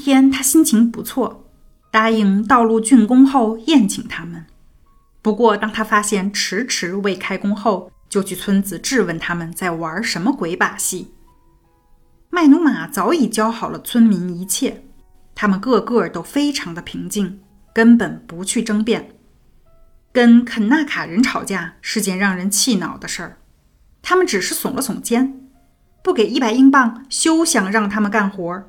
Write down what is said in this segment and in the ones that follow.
天他心情不错，答应道路竣工后宴请他们。不过，当他发现迟迟未开工后，就去村子质问他们在玩什么鬼把戏。麦努马早已教好了村民一切，他们个个都非常的平静，根本不去争辩。跟肯纳卡人吵架是件让人气恼的事儿，他们只是耸了耸肩，不给一百英镑，休想让他们干活。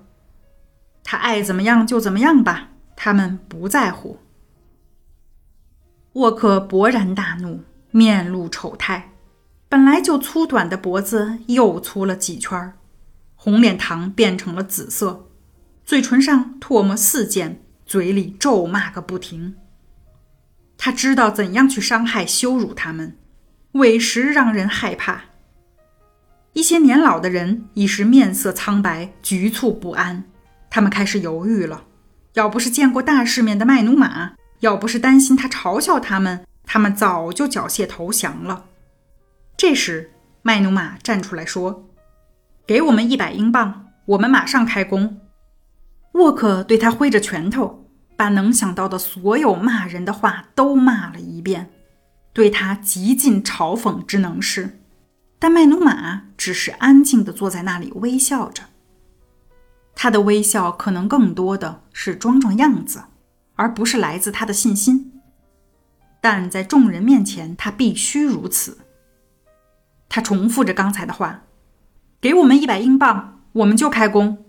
他爱怎么样就怎么样吧，他们不在乎。沃克勃然大怒，面露丑态，本来就粗短的脖子又粗了几圈，红脸膛变成了紫色，嘴唇上唾沫四溅，嘴里咒骂个不停。他知道怎样去伤害、羞辱他们，委实让人害怕。一些年老的人已是面色苍白、局促不安，他们开始犹豫了。要不是见过大世面的麦努马，要不是担心他嘲笑他们，他们早就缴械投降了。这时，麦努马站出来说：“给我们一百英镑，我们马上开工。”沃克对他挥着拳头。把能想到的所有骂人的话都骂了一遍，对他极尽嘲讽之能事。但麦努马只是安静地坐在那里微笑着。他的微笑可能更多的是装装样子，而不是来自他的信心。但在众人面前，他必须如此。他重复着刚才的话：“给我们一百英镑，我们就开工。”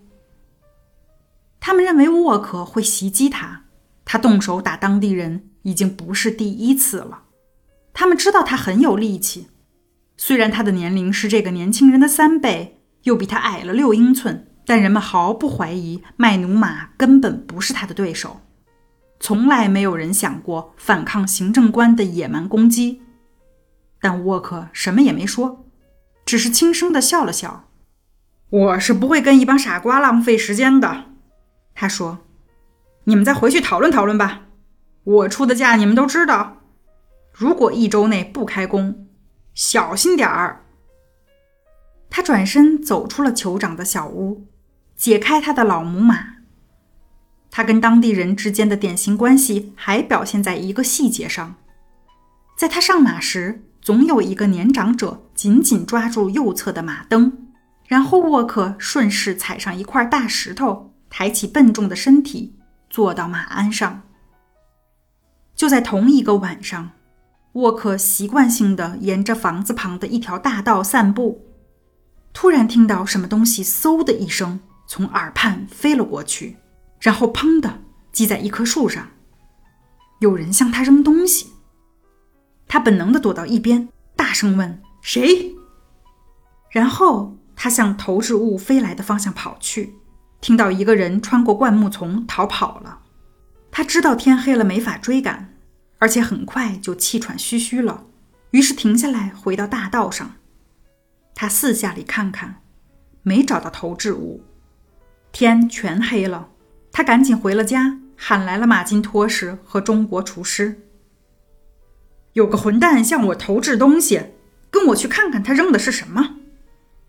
他们认为沃克会袭击他。他动手打当地人已经不是第一次了。他们知道他很有力气，虽然他的年龄是这个年轻人的三倍，又比他矮了六英寸，但人们毫不怀疑麦努马根本不是他的对手。从来没有人想过反抗行政官的野蛮攻击。但沃克什么也没说，只是轻声的笑了笑。我是不会跟一帮傻瓜浪费时间的，他说。你们再回去讨论讨论吧。我出的价你们都知道。如果一周内不开工，小心点儿。他转身走出了酋长的小屋，解开他的老母马。他跟当地人之间的典型关系还表现在一个细节上：在他上马时，总有一个年长者紧紧抓住右侧的马灯，然后沃克顺势踩上一块大石头，抬起笨重的身体。坐到马鞍上。就在同一个晚上，沃克习惯性的沿着房子旁的一条大道散步，突然听到什么东西“嗖”的一声从耳畔飞了过去，然后“砰”的击在一棵树上。有人向他扔东西，他本能的躲到一边，大声问：“谁？”然后他向投掷物飞来的方向跑去。听到一个人穿过灌木丛逃跑了，他知道天黑了没法追赶，而且很快就气喘吁吁了，于是停下来回到大道上。他四下里看看，没找到投掷物，天全黑了。他赶紧回了家，喊来了马金托什和中国厨师。有个混蛋向我投掷东西，跟我去看看他扔的是什么。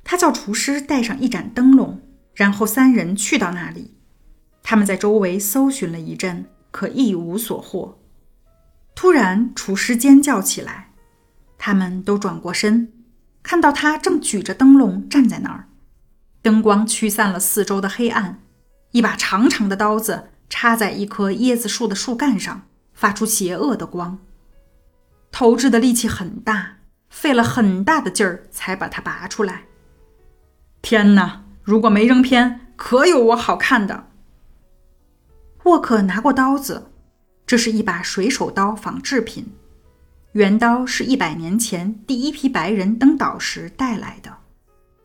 他叫厨师带上一盏灯笼。然后三人去到那里，他们在周围搜寻了一阵，可一无所获。突然，厨师尖叫起来，他们都转过身，看到他正举着灯笼站在那儿，灯光驱散了四周的黑暗，一把长长的刀子插在一棵椰子树的树干上，发出邪恶的光。投掷的力气很大，费了很大的劲儿才把它拔出来。天哪！如果没扔偏，可有我好看的。沃克拿过刀子，这是一把水手刀仿制品，原刀是一百年前第一批白人登岛时带来的，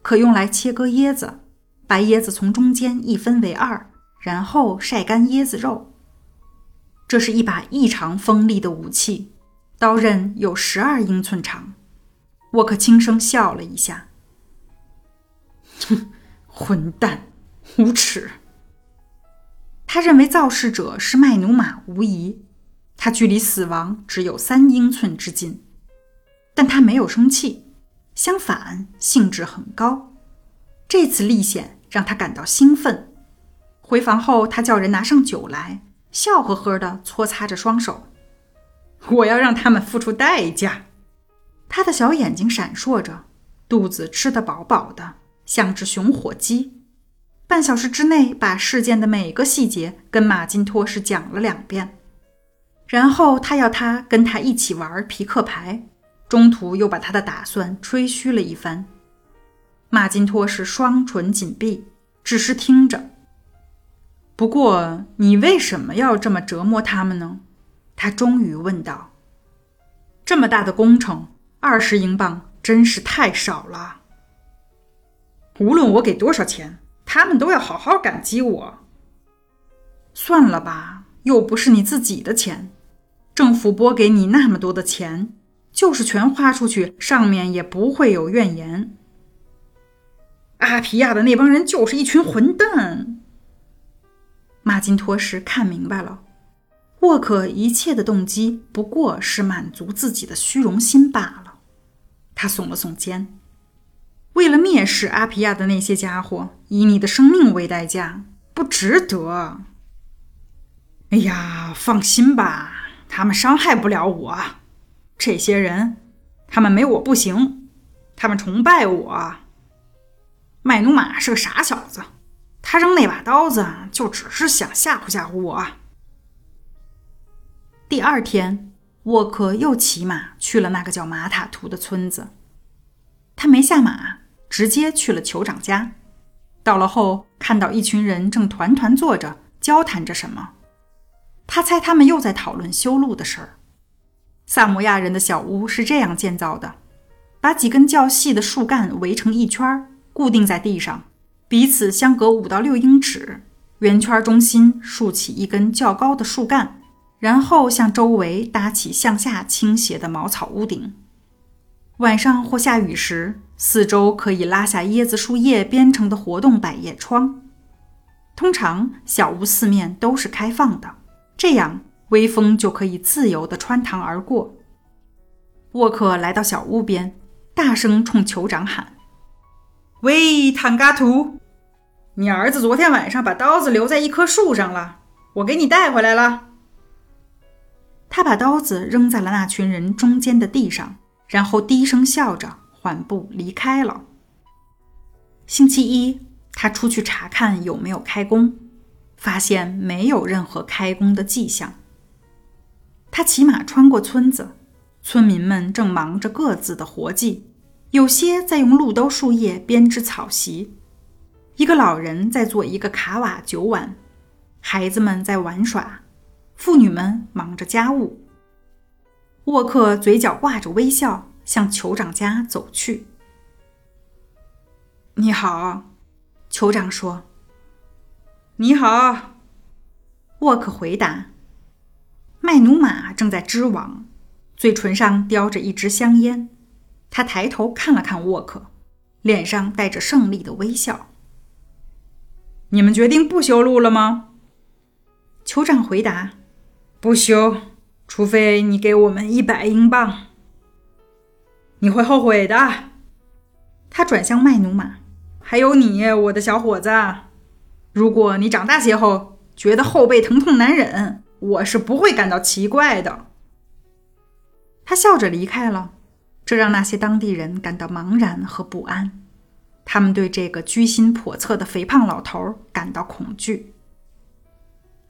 可用来切割椰子，把椰子从中间一分为二，然后晒干椰子肉。这是一把异常锋利的武器，刀刃有十二英寸长。沃克轻声笑了一下，哼。混蛋，无耻！他认为造事者是麦努马无疑，他距离死亡只有三英寸之近，但他没有生气，相反，兴致很高。这次历险让他感到兴奋。回房后，他叫人拿上酒来，笑呵呵地搓擦着双手。我要让他们付出代价。他的小眼睛闪烁着，肚子吃得饱饱的，像只熊火鸡。半小时之内，把事件的每个细节跟马金托什讲了两遍。然后他要他跟他一起玩皮克牌，中途又把他的打算吹嘘了一番。马金托什双唇紧闭，只是听着。不过，你为什么要这么折磨他们呢？他终于问道。这么大的工程，二十英镑真是太少了。无论我给多少钱，他们都要好好感激我。算了吧，又不是你自己的钱，政府拨给你那么多的钱，就是全花出去，上面也不会有怨言。阿皮亚的那帮人就是一群混蛋。马金托什看明白了，沃克一切的动机不过是满足自己的虚荣心罢了。他耸了耸肩，为了蔑视阿皮亚的那些家伙，以你的生命为代价，不值得。哎呀，放心吧，他们伤害不了我。这些人，他们没我不行，他们崇拜我。麦努马是个傻小子。他扔那把刀子，就只是想吓唬吓唬我。第二天，沃克又骑马去了那个叫马塔图的村子。他没下马，直接去了酋长家。到了后，看到一群人正团团坐着交谈着什么，他猜他们又在讨论修路的事儿。萨摩亚人的小屋是这样建造的：把几根较细的树干围成一圈，固定在地上。彼此相隔五到六英尺，圆圈中心竖起一根较高的树干，然后向周围搭起向下倾斜的茅草屋顶。晚上或下雨时，四周可以拉下椰子树叶编成的活动百叶窗。通常，小屋四面都是开放的，这样微风就可以自由地穿堂而过。沃克来到小屋边，大声冲酋长喊。喂，坦嘎图，你儿子昨天晚上把刀子留在一棵树上了，我给你带回来了。他把刀子扔在了那群人中间的地上，然后低声笑着缓步离开了。星期一，他出去查看有没有开工，发现没有任何开工的迹象。他骑马穿过村子，村民们正忙着各自的活计。有些在用路兜树叶编织草席，一个老人在做一个卡瓦酒碗，孩子们在玩耍，妇女们忙着家务。沃克嘴角挂着微笑，向酋长家走去。“你好。”酋长说。“你好。”沃克回答。麦努马正在织网，嘴唇上叼着一支香烟。他抬头看了看沃克，脸上带着胜利的微笑。“你们决定不修路了吗？”酋长回答，“不修，除非你给我们一百英镑。你会后悔的。”他转向麦努马，“还有你，我的小伙子，如果你长大些后觉得后背疼痛难忍，我是不会感到奇怪的。”他笑着离开了。这让那些当地人感到茫然和不安，他们对这个居心叵测的肥胖老头感到恐惧。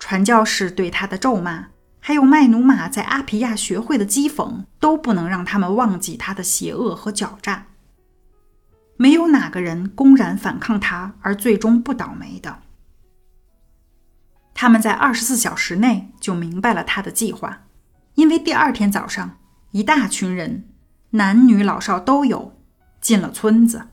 传教士对他的咒骂，还有麦努马在阿皮亚学会的讥讽，都不能让他们忘记他的邪恶和狡诈。没有哪个人公然反抗他而最终不倒霉的。他们在二十四小时内就明白了他的计划，因为第二天早上，一大群人。男女老少都有，进了村子。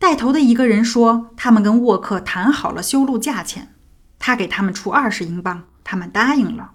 带头的一个人说：“他们跟沃克谈好了修路价钱，他给他们出二十英镑，他们答应了。”